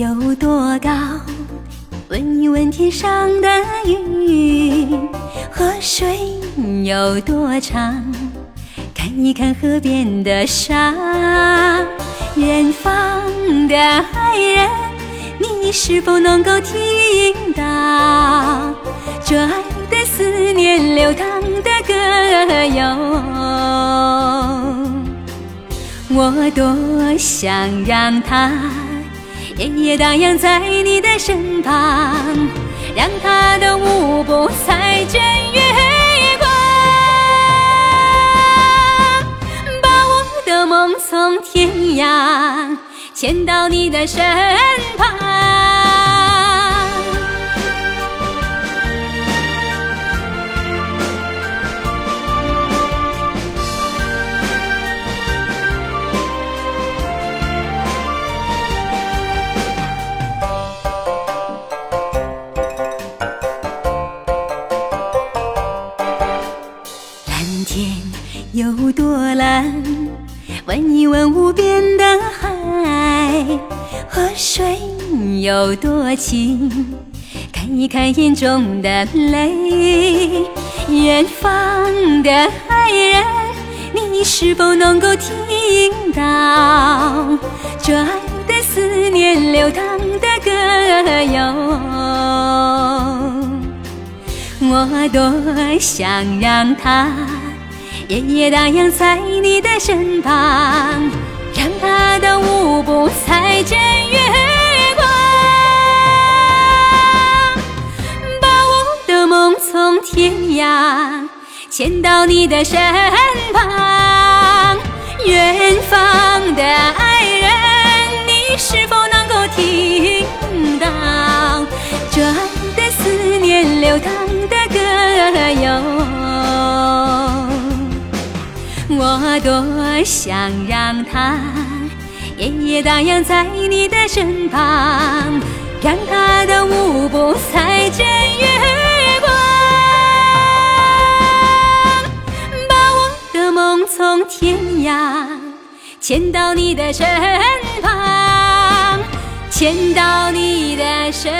有多高问一问天上的云河水有多长看一看河边的沙远方的爱人你是否能够听到？这爱的思念流淌的歌谣我多想让它夜夜荡漾在你的身旁，让她的舞步踩着月光，把我的梦从天涯牵到你的身旁。波澜？问一问无边的海。河水有多清？看一看眼中的泪。远方的爱人，你是否能够听到这爱的思念流淌的歌谣？我多想让它夜夜荡漾在你的身旁，让它的舞步踩着月光，把我的梦从天涯牵到你的身旁。远方的爱人，你是否能够听到这爱的思念流淌我多想让它夜夜荡漾在你的身旁，让它的舞步踩着月光，把我的梦从天涯牵到你的身旁，牵到你的身